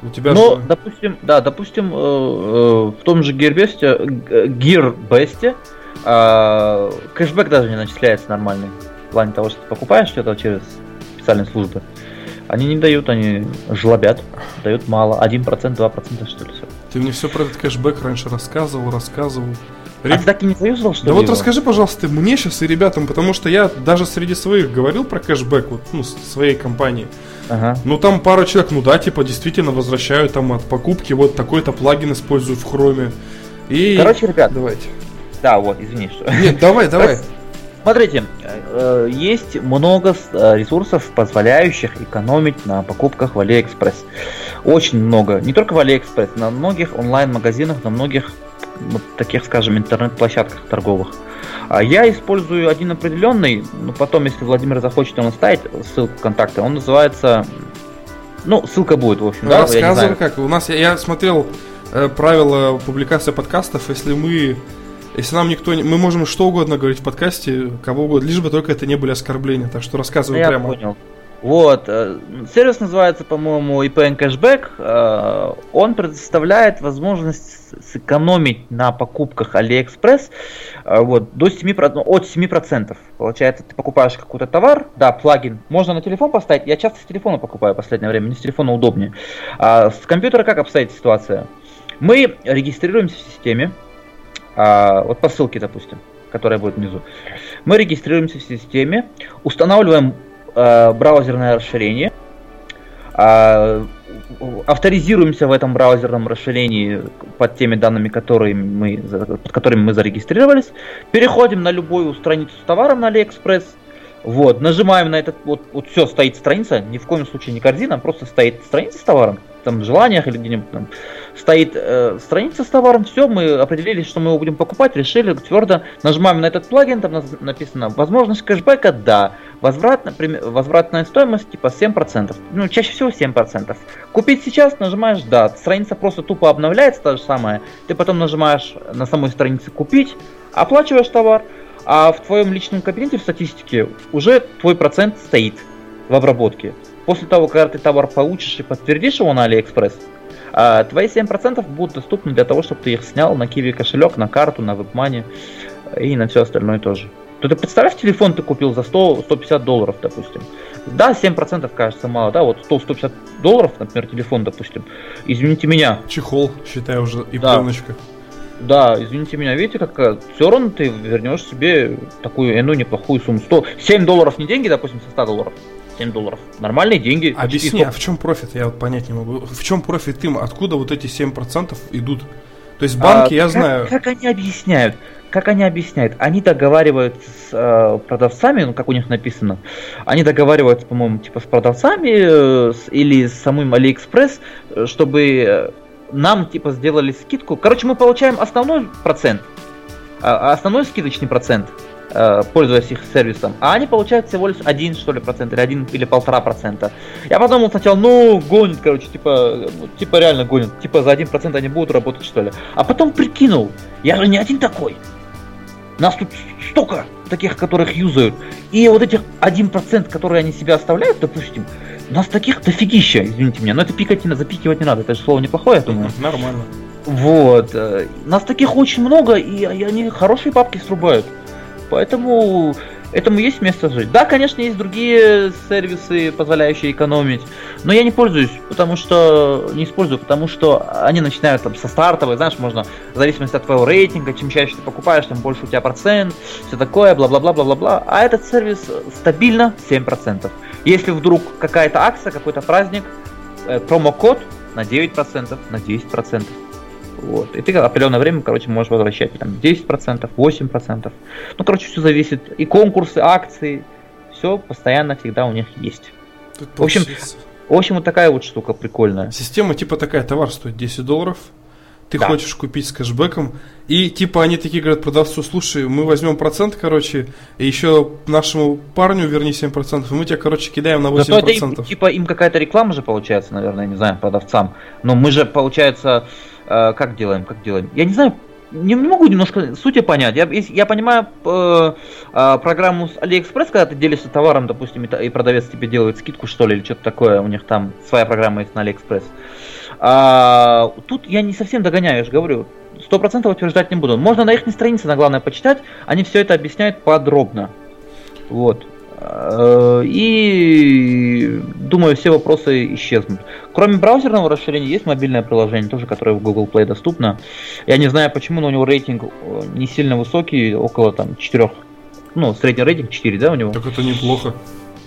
У тебя Но, же... допустим, да, допустим, э, э, в том же Гербесте, э, Гирбесте, а, кэшбэк даже не начисляется нормальный. В плане того, что ты покупаешь что-то через специальные службы. Они не дают, они жлобят. Дают мало. 1%, 2% что ли все. Ты мне все про этот кэшбэк раньше рассказывал, рассказывал. Реб... А ты так и не заюзал, что Да вот расскажи, пожалуйста, мне сейчас и ребятам, потому что я даже среди своих говорил про кэшбэк, вот, ну, своей компании. Ага. Ну, там пара человек, ну да, типа, действительно возвращают там от покупки, вот такой-то плагин используют в Chrome е. И... Короче, ребят, давайте. Да, вот, извини, что. Нет, давай, давай. Смотрите, э, есть много э, ресурсов, позволяющих экономить на покупках в Алиэкспресс. Очень много. Не только в Алиэкспресс, на многих онлайн-магазинах, на многих вот таких, скажем, интернет-площадках торговых. А я использую один определенный, ну потом, если Владимир захочет, он оставить ссылку контакта. Он называется, ну ссылка будет, в общем, да. Рассказывай как. У нас я, я смотрел э, правила публикации подкастов, если мы если нам никто не... Мы можем что угодно говорить в подкасте, кого угодно, лишь бы только это не были оскорбления. Так что рассказывай Я прямо. понял. Вот, э, сервис называется, по-моему, IPN Cashback. Э, он предоставляет возможность сэкономить на покупках AliExpress э, вот, до 7%, ну, от 7%. Получается, ты покупаешь какой-то товар, да, плагин, можно на телефон поставить. Я часто с телефона покупаю в последнее время, мне с телефона удобнее. А с компьютера как обстоит ситуация? Мы регистрируемся в системе, а, вот по ссылке, допустим, которая будет внизу, мы регистрируемся в системе, устанавливаем а, браузерное расширение, а, авторизируемся в этом браузерном расширении под теми данными, которые мы, под которыми мы зарегистрировались, переходим на любую страницу с товаром на AliExpress, вот, нажимаем на этот, вот, вот все, стоит страница, ни в коем случае не корзина, просто стоит страница с товаром, там в желаниях или где-нибудь там стоит э, страница с товаром, все, мы определились, что мы его будем покупать, решили твердо, нажимаем на этот плагин, там написано возможность кэшбэка, да, возврат, например, возвратная стоимость типа 7%, ну чаще всего 7%. Купить сейчас, нажимаешь да, страница просто тупо обновляется, та же самая, ты потом нажимаешь на самой странице купить, оплачиваешь товар, а в твоем личном кабинете в статистике уже твой процент стоит в обработке. После того, когда ты товар получишь и подтвердишь его на Алиэкспресс, а твои 7% будут доступны для того, чтобы ты их снял на Qiwi кошелек, на карту, на WebMoney и на все остальное тоже. То ты представляешь, телефон ты купил за 100-150 долларов, допустим. Да, 7% кажется мало, да, вот 100-150 долларов, например, телефон, допустим. Извините меня. Чехол, считай уже, и да. пленочка. Да, извините меня, видите, как э, все равно ты вернешь себе такую, ну, неплохую сумму. 100, 7 долларов не деньги, допустим, со 100 долларов. 7 долларов. Нормальные деньги. Объясни, а в чем профит? Я вот понять не могу. В чем профит им? Откуда вот эти 7% идут? То есть банки, а, я как, знаю... Как они объясняют? Как они объясняют? Они договариваются с э, продавцами, ну как у них написано, они договариваются, по-моему, типа с продавцами э, с, или с самым Алиэкспресс, э, чтобы э, нам типа сделали скидку. Короче, мы получаем основной процент, а, основной скидочный процент, пользуясь их сервисом, а они получают всего лишь один что ли процент, или один или полтора процента. Я подумал сначала, ну, гонит, короче, типа, ну, типа реально гонит, типа за один процент они будут работать что ли. А потом прикинул, я же не один такой. Нас тут столько таких, которых юзают. И вот этих 1%, которые они себя оставляют, допустим, нас таких дофигища, извините меня, но это пикать не, запикивать не надо, это же слово неплохое, я думаю. Нормально. Вот. Э, нас таких очень много, и они хорошие бабки срубают. Поэтому этому есть место жить. Да, конечно, есть другие сервисы, позволяющие экономить, но я не пользуюсь, потому что не использую, потому что они начинают там со стартовой, знаешь, можно в зависимости от твоего рейтинга, чем чаще ты покупаешь, тем больше у тебя процент, все такое, бла-бла-бла-бла-бла-бла. А этот сервис стабильно 7%. Если вдруг какая-то акция, какой-то праздник, э, промокод на 9%, на 10%. Вот. И ты определенное время, короче, можешь возвращать там 10%, 8%. Ну, короче, все зависит. И конкурсы, акции, все постоянно всегда у них есть. Тут в общем, в общем, вот такая вот штука прикольная. Система типа такая, товар стоит 10 долларов, ты да. хочешь купить с кэшбэком, и типа они такие говорят продавцу, слушай, мы возьмем процент, короче, и еще нашему парню верни 7%, и мы тебя, короче, кидаем на 8%. Зато это им, типа им какая-то реклама же получается, наверное, не знаю, продавцам. Но мы же, получается, э, как делаем, как делаем? Я не знаю, не, не могу немножко сути понять. Я, я понимаю э, э, программу с AliExpress, когда ты делишься товаром, допустим, и, и продавец тебе делает скидку, что ли, или что-то такое, у них там своя программа есть на AliExpress. А, тут я не совсем догоняю, я же говорю, сто процентов утверждать не буду. Можно на их странице, на главное, почитать, они все это объясняют подробно. Вот. А, и думаю, все вопросы исчезнут. Кроме браузерного расширения, есть мобильное приложение, тоже, которое в Google Play доступно. Я не знаю почему, но у него рейтинг э, не сильно высокий, около там 4. Ну, средний рейтинг 4, да, у него? Так это неплохо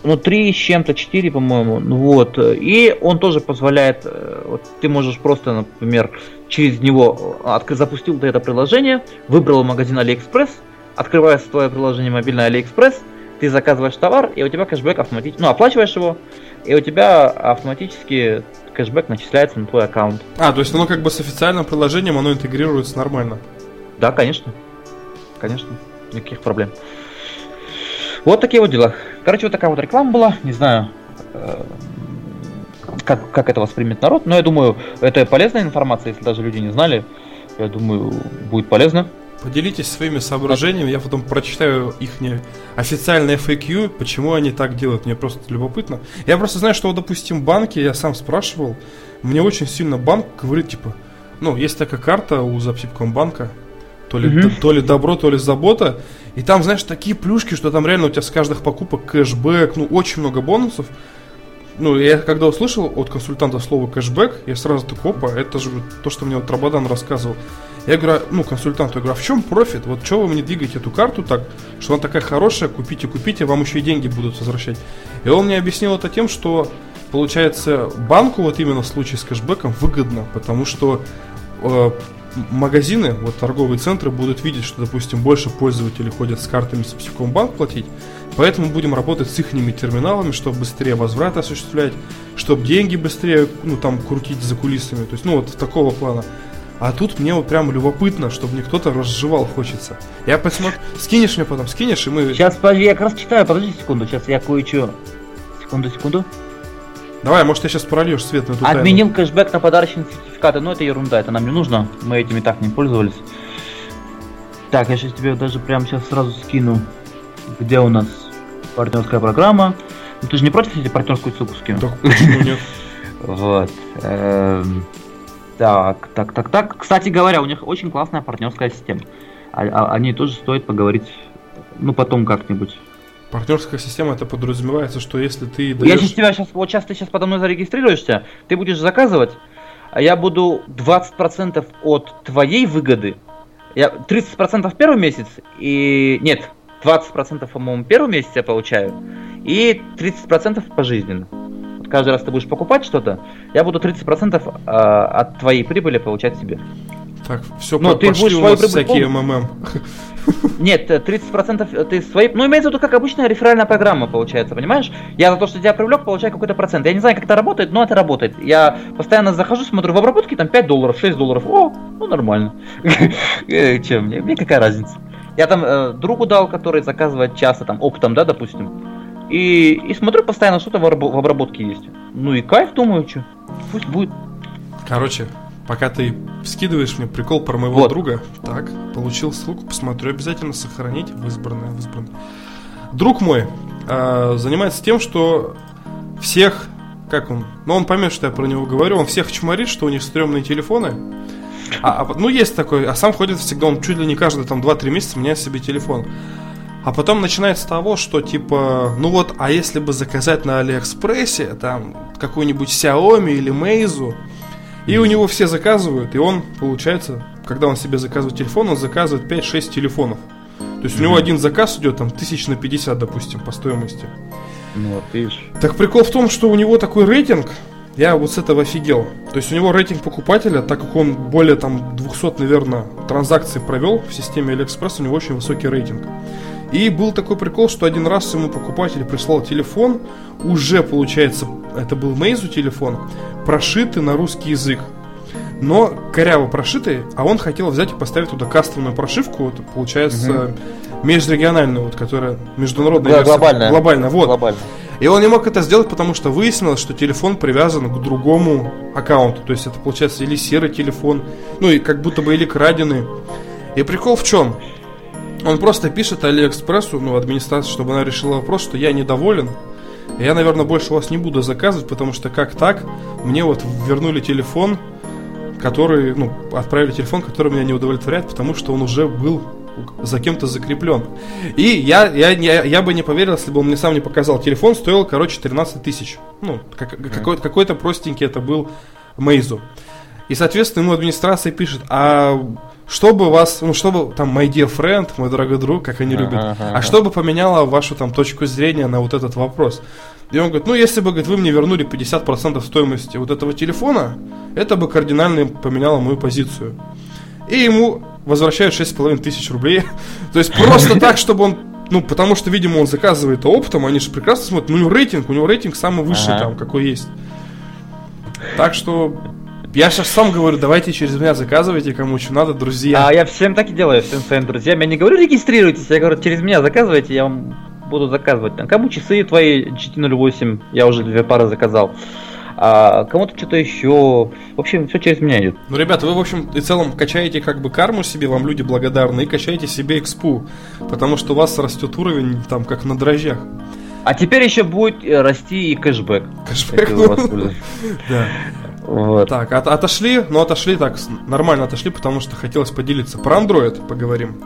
ну, 3 с чем-то, 4, по-моему, ну вот, и он тоже позволяет, э, вот ты можешь просто, например, через него э, открыть, запустил ты это приложение, выбрал магазин AliExpress, открывается твое приложение мобильное AliExpress, ты заказываешь товар, и у тебя кэшбэк автоматически, ну, оплачиваешь его, и у тебя автоматически кэшбэк начисляется на твой аккаунт. А, то есть оно как бы с официальным приложением, оно интегрируется нормально? Да, конечно. Конечно, никаких проблем. Вот такие вот дела. Короче, вот такая вот реклама была. Не знаю, э, как, как это воспримет народ, но я думаю, это полезная информация, если даже люди не знали. Я думаю, будет полезно. Поделитесь своими соображениями, я потом прочитаю их официальные FAQ, почему они так делают, мне просто любопытно. Я просто знаю, что, допустим, банки, я сам спрашивал, мне очень сильно банк говорит, типа, ну, есть такая карта у банка, то ли, mm-hmm. то ли добро, то ли забота, и там, знаешь, такие плюшки, что там реально у тебя с каждых покупок кэшбэк, ну, очень много бонусов. Ну, я когда услышал от консультанта слово кэшбэк, я сразу такой, опа, это же то, что мне вот Рабадан рассказывал. Я говорю, «А, ну, консультанту, я говорю, а в чем профит? Вот что вы мне двигаете эту карту так, что она такая хорошая, купите, купите, вам еще и деньги будут возвращать. И он мне объяснил это тем, что, получается, банку вот именно в случае с кэшбэком выгодно, потому что э, магазины, вот торговые центры будут видеть, что, допустим, больше пользователей ходят с картами с банк платить, поэтому будем работать с их терминалами, чтобы быстрее возврат осуществлять, чтобы деньги быстрее, ну, там, крутить за кулисами, то есть, ну, вот такого плана. А тут мне вот прям любопытно, чтобы мне кто-то разжевал хочется. Я посмотрю, скинешь мне потом, скинешь, и мы... Сейчас, подожди, я как раз читаю, подожди секунду, сейчас я кое-что... Секунду, секунду. Давай, может, ты сейчас прольешь свет на эту Отменил тайну. кэшбэк на подарочные сертификаты, но это ерунда, это нам не нужно, мы этими так не пользовались. Так, я сейчас тебе даже прямо сейчас сразу скину, где у нас партнерская программа. Ну, ты же не против, если партнерскую ссылку скину? Да, почему нет? Вот. Так, так, так, так. Кстати говоря, у них очень классная партнерская система. О, о, о ней тоже стоит поговорить, ну, потом как-нибудь. Партнерская система это подразумевается, что если ты даешь... Я сейчас тебя сейчас, вот сейчас ты сейчас подо мной зарегистрируешься, ты будешь заказывать, а я буду 20% от твоей выгоды. Я 30% в первый месяц и... Нет, 20% по-моему первый месяц я получаю и 30% пожизненно каждый раз ты будешь покупать что-то, я буду 30% а, от твоей прибыли получать себе. Так, все, Но ты будешь свою прибыль всякие МММ. Нет, 30% ты свои... Ну, имеется в виду, как обычная реферальная программа, получается, понимаешь? Я за то, что тебя привлек, получаю какой-то процент. Я не знаю, как это работает, но это работает. Я постоянно захожу, смотрю в обработке, там 5 долларов, 6 долларов. О, ну нормально. Э, Чем мне? Мне какая разница? Я там э, другу дал, который заказывает часто, там, оптом, да, допустим. И, и смотрю постоянно, что-то в, в обработке есть. Ну и кайф, думаю, что. Пусть будет. Короче, пока ты скидываешь мне прикол про моего вот. друга, так, получил ссылку, посмотрю, обязательно сохранить в избранное, в избранное. Друг мой э, занимается тем, что всех, как он, ну он поймет, что я про него говорю, он всех чморит, что у них стрёмные телефоны. А, а, ну, есть такой, а сам ходит всегда, он чуть ли не каждый там 2-3 месяца меняет себе телефон. А потом начинается с того, что типа, ну вот, а если бы заказать на Алиэкспрессе там какую-нибудь Xiaomi или Meizu, и у него все заказывают, и он, получается, когда он себе заказывает телефон, он заказывает 5-6 телефонов. То есть mm-hmm. у него один заказ идет там тысяч на 50, допустим, по стоимости. Ну, вот видишь. Так прикол в том, что у него такой рейтинг, я вот с этого офигел. То есть у него рейтинг покупателя, так как он более там 200, наверное, транзакций провел в системе AliExpress, у него очень высокий рейтинг. И был такой прикол, что один раз ему покупатель прислал телефон, уже получается, это был Мейзу телефон, прошитый на русский язык. Но коряво прошитый, а он хотел взять и поставить туда кастомную прошивку, вот, получается, угу. межрегиональную, вот, которая международная. Да, глобальная. Глобальная, вот. Глобальная. И он не мог это сделать, потому что выяснилось, что телефон привязан к другому аккаунту. То есть это получается или серый телефон, ну и как будто бы или краденый. И прикол в чем? Он просто пишет Алиэкспрессу, ну, администрации, чтобы она решила вопрос, что я недоволен. Я, наверное, больше у вас не буду заказывать, потому что как так? Мне вот вернули телефон, который, ну, отправили телефон, который меня не удовлетворяет, потому что он уже был за кем-то закреплен. И я, я, я, я бы не поверил, если бы он мне сам не показал. Телефон стоил, короче, 13 тысяч. Ну, как, какой-то, какой-то простенький это был Мейзу. И, соответственно, ему администрация пишет, а чтобы вас, ну, чтобы там my dear friend, мой дорогой друг, как они любят, ага, ага. а чтобы поменяло вашу там точку зрения на вот этот вопрос. И он говорит, ну, если бы, говорит, вы мне вернули 50% стоимости вот этого телефона, это бы кардинально поменяло мою позицию. И ему возвращают 6,5 тысяч рублей. То есть просто так, чтобы он ну, потому что, видимо, он заказывает оптом, они же прекрасно смотрят. Ну, у него рейтинг, у него рейтинг самый высший ага. там, какой есть. Так что я сейчас сам говорю, давайте через меня заказывайте, кому что надо, друзья. А я всем так и делаю, всем своим друзьям. Я не говорю регистрируйтесь, я говорю, через меня заказывайте, я вам буду заказывать. Там, кому часы твои GT08, я уже две пары заказал. А кому-то что-то еще. В общем, все через меня идет. Ну, ребята, вы, в общем, и целом качаете как бы карму себе, вам люди благодарны, и качаете себе экспу. Потому что у вас растет уровень там как на дрожжах. А теперь еще будет э, расти и кэшбэк. Кэшбэк. Да. Вот. Так, от, отошли, но отошли так, нормально отошли, потому что хотелось поделиться. Про Android поговорим.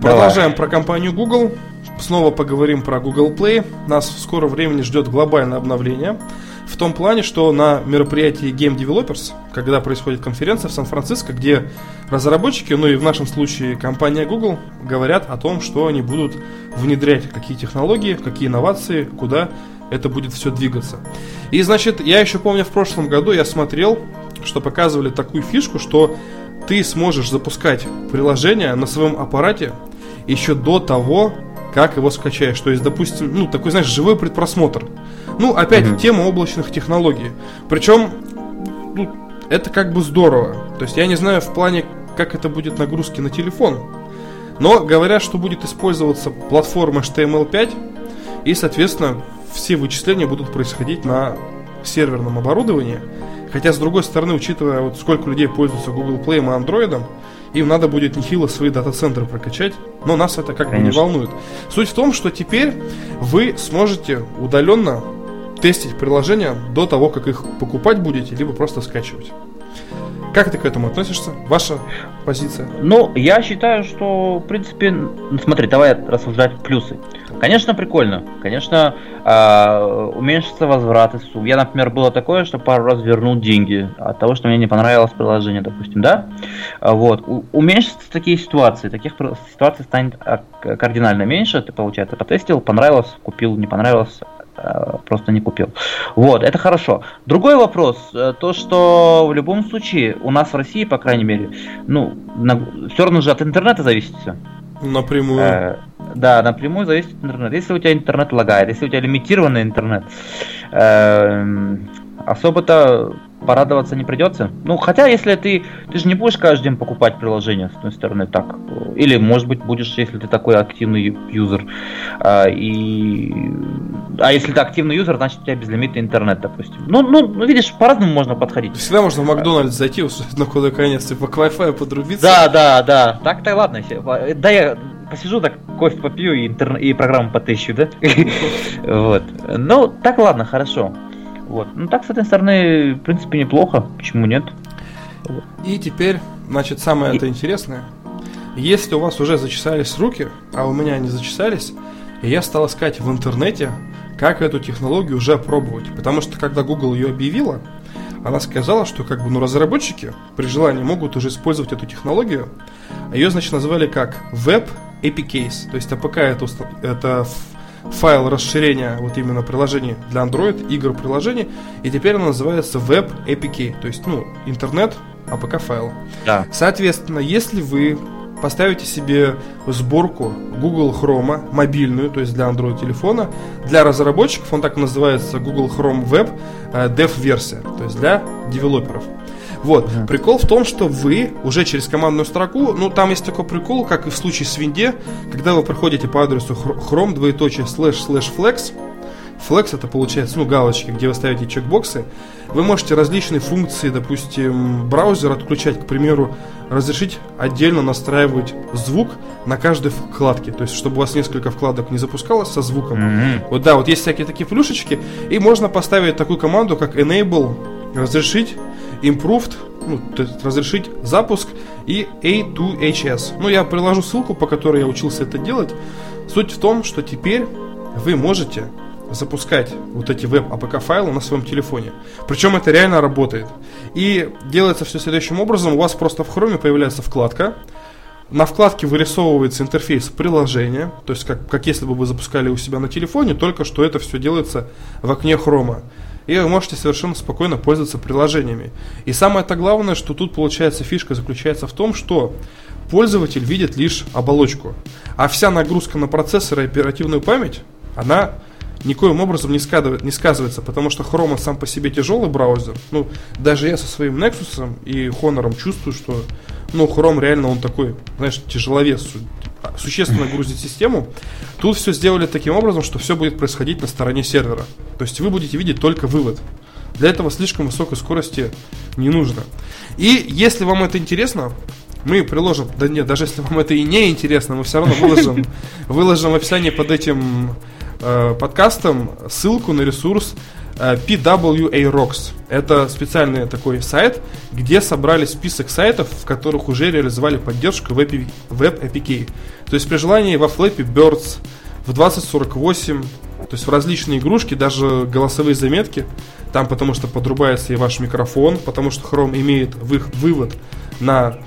Продолжаем Давай. про компанию Google. Снова поговорим про Google Play. Нас в скором времени ждет глобальное обновление. В том плане, что на мероприятии Game Developers, когда происходит конференция в Сан-Франциско, где разработчики, ну и в нашем случае компания Google, говорят о том, что они будут внедрять какие технологии, какие инновации, куда это будет все двигаться. И, значит, я еще помню, в прошлом году я смотрел, что показывали такую фишку, что ты сможешь запускать приложение на своем аппарате еще до того, как его скачаешь. То есть, допустим, ну, такой, знаешь, живой предпросмотр. Ну, опять mm-hmm. тема облачных технологий. Причем, ну, это как бы здорово. То есть, я не знаю в плане, как это будет нагрузки на телефон. Но говорят, что будет использоваться платформа HTML5, и, соответственно, все вычисления будут происходить на серверном оборудовании. Хотя, с другой стороны, учитывая, вот сколько людей пользуются Google Play и Android, им надо будет нехило свои дата-центры прокачать, но нас это как Конечно. бы не волнует. Суть в том, что теперь вы сможете удаленно тестить приложения до того, как их покупать будете, либо просто скачивать. Как ты к этому относишься? Ваша позиция? Ну, я считаю, что, в принципе, смотри, давай рассуждать плюсы. Конечно, прикольно. Конечно, э, уменьшится возвраты. Я, например, было такое, что пару раз вернул деньги от того, что мне не понравилось приложение, допустим, да? А, вот. У, уменьшатся такие ситуации. Таких ситуаций станет а, кардинально меньше. Ты, получается, потестил, понравилось, купил, не понравилось, просто не купил. Вот, это хорошо. Другой вопрос, э, то, что в любом случае у нас в России, по крайней мере, ну, на, все равно же от интернета зависит все. Напрямую. Э, да, напрямую зависит от интернета. Если у тебя интернет лагает, если у тебя лимитированный интернет, э, особо-то порадоваться не придется. Ну, хотя, если ты, ты же не будешь каждый день покупать приложение, с одной стороны, так. Или, может быть, будешь, если ты такой активный юзер. А, и... а если ты активный юзер, значит, у тебя безлимитный интернет, допустим. Ну, ну, ну видишь, по-разному можно подходить. Всегда можно в Макдональдс зайти, на куда конец, типа к Wi-Fi подрубиться. Да, да, да. Так-то ладно. Да, я посижу, так кофе попью и, интер... и программу потыщу, да? Вот. Ну, так ладно, хорошо. Вот. Ну так, с этой стороны, в принципе, неплохо. Почему нет? И теперь, значит, самое и... это интересное. Если у вас уже зачесались руки, а у меня они зачесались, и я стал искать в интернете, как эту технологию уже пробовать. Потому что когда Google ее объявила, она сказала, что как бы ну, разработчики при желании могут уже использовать эту технологию. Ее, значит, назвали как Web APKs. То есть APK это, это файл расширения вот именно приложений для Android, игр приложений, и теперь она называется Web APK, то есть, ну, интернет APK файл. Да. Соответственно, если вы поставите себе сборку Google Chrome мобильную, то есть для Android телефона, для разработчиков, он так называется Google Chrome Web э, Dev версия, то есть для девелоперов. Вот. Mm-hmm. Прикол в том, что вы уже через командную строку, ну, там есть такой прикол, как и в случае с Винде, когда вы проходите по адресу chrome двоеточие slash slash flex, Flex это получается, ну, галочки, где вы ставите чекбоксы. Вы можете различные функции, допустим, браузер отключать, к примеру, разрешить отдельно настраивать звук на каждой вкладке. То есть, чтобы у вас несколько вкладок не запускалось со звуком. Mm-hmm. Вот да, вот есть всякие такие плюшечки. И можно поставить такую команду, как enable, разрешить improved, ну, то есть разрешить запуск и A2HS. Ну, я приложу ссылку, по которой я учился это делать. Суть в том, что теперь вы можете запускать вот эти WebAPK файлы на своем телефоне. Причем это реально работает. И делается все следующим образом. У вас просто в Chrome появляется вкладка. На вкладке вырисовывается интерфейс приложения, то есть как, как если бы вы запускали у себя на телефоне, только что это все делается в окне Chrome а и вы можете совершенно спокойно пользоваться приложениями. И самое-то главное, что тут получается фишка заключается в том, что пользователь видит лишь оболочку, а вся нагрузка на процессор и оперативную память, она никоим образом не, скадывает, не сказывается, потому что Chrome сам по себе тяжелый браузер. Ну, даже я со своим Nexus и Honor чувствую, что ну, Chrome реально он такой, знаешь, тяжеловес существенно грузить систему. Тут все сделали таким образом, что все будет происходить на стороне сервера. То есть вы будете видеть только вывод. Для этого слишком высокой скорости не нужно. И если вам это интересно, мы приложим, да нет, даже если вам это и не интересно, мы все равно выложим, выложим в описании под этим э, подкастом ссылку на ресурс PWA Rocks. Это специальный такой сайт, где собрали список сайтов, в которых уже реализовали поддержку Web APK. То есть при желании во Flappy Birds, в 2048, то есть в различные игрушки, даже голосовые заметки, там потому что подрубается и ваш микрофон, потому что Chrome имеет вывод на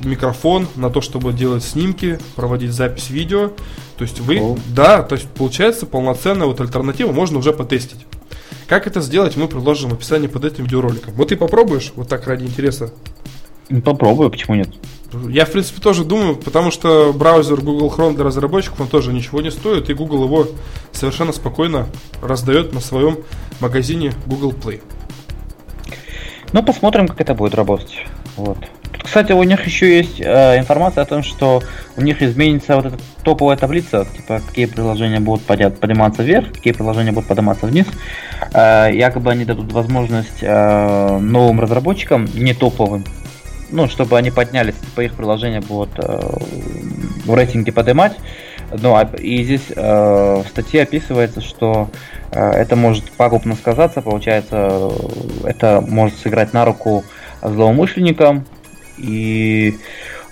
микрофон, на то, чтобы делать снимки, проводить запись видео. То есть вы, oh. да, то есть получается полноценная вот альтернатива, можно уже потестить. Как это сделать, мы приложим в описании под этим видеороликом. Вот ты попробуешь, вот так ради интереса. Попробую, почему нет? Я, в принципе, тоже думаю, потому что браузер Google Chrome для разработчиков, он тоже ничего не стоит, и Google его совершенно спокойно раздает на своем магазине Google Play. Ну, посмотрим, как это будет работать. Вот. Кстати, у них еще есть э, информация о том, что у них изменится вот эта топовая таблица, типа какие приложения будут подниматься вверх, какие приложения будут подниматься вниз. Э, якобы они дадут возможность э, новым разработчикам, не топовым, ну, чтобы они поднялись, по их приложения будут э, в рейтинге поднимать. Ну, а, и здесь э, в статье описывается, что э, это может пагубно сказаться, получается, это может сыграть на руку злоумышленникам, и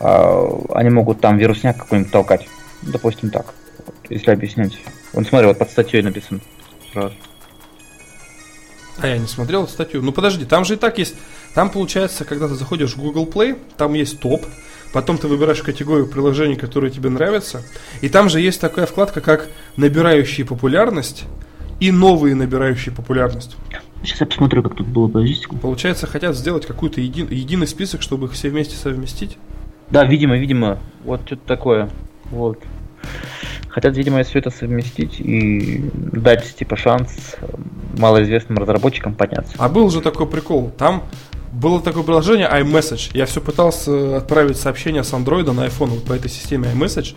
э, они могут там вирусняк какой-нибудь толкать. Допустим, так, если объяснять. Вот смотри, вот под статьей написано сразу. А я не смотрел статью. Ну подожди, там же и так есть. Там получается, когда ты заходишь в Google Play, там есть топ, потом ты выбираешь категорию приложений, которые тебе нравятся, и там же есть такая вкладка, как набирающие популярность и новые набирающие популярность. Сейчас я посмотрю, как тут было, подождите. Получается, хотят сделать какой-то еди, единый список, чтобы их все вместе совместить? Да, видимо, видимо, вот что-то такое. Вот. Хотят, видимо, все это совместить и дать, типа, шанс малоизвестным разработчикам подняться. А был же такой прикол. Там было такое приложение iMessage. Я все пытался отправить сообщение с Android на iPhone вот по этой системе iMessage.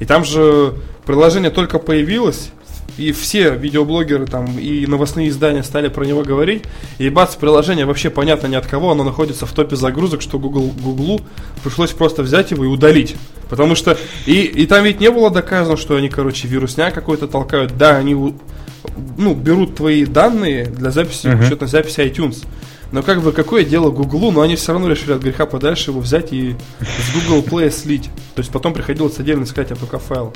И там же приложение только появилось, и все видеоблогеры там и новостные издания стали про него говорить. И бац, приложение вообще понятно ни от кого, оно находится в топе загрузок, что Google, Google пришлось просто взять его и удалить. Потому что и, и там ведь не было доказано, что они, короче, вирусня какой-то толкают. Да, они ну, берут твои данные для записи, uh-huh. учетной записи iTunes. Но как бы какое дело Гуглу, но они все равно решили от греха подальше его взять и с Google Play слить. То есть потом приходилось отдельно искать APK файл.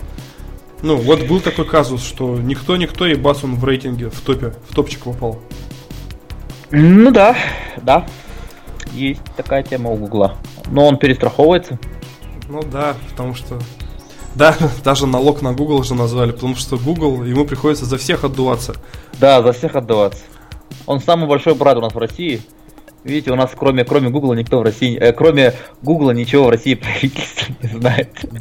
Ну, вот был такой казус, что никто-никто, и бас он в рейтинге, в топе, в топчик попал. Ну да, да. Есть такая тема у Гугла. Но он перестраховывается. Ну да, потому что... Да, даже налог на Google же назвали, потому что Google, ему приходится за всех отдуваться. Да, за всех отдуваться. Он самый большой брат у нас в России. Видите, у нас кроме, кроме Гугла никто в России, э, кроме Гугла ничего в России правительство не знает.